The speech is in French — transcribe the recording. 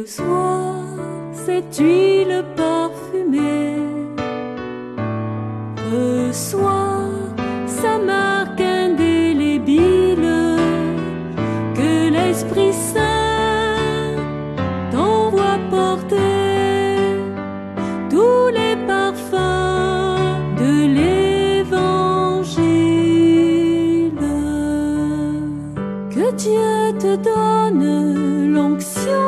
Le soir, cette huile parfumée reçoit sa marque indélébile que l'Esprit Saint t'envoie porter tous les parfums de l'Évangile. Que Dieu te donne l'onction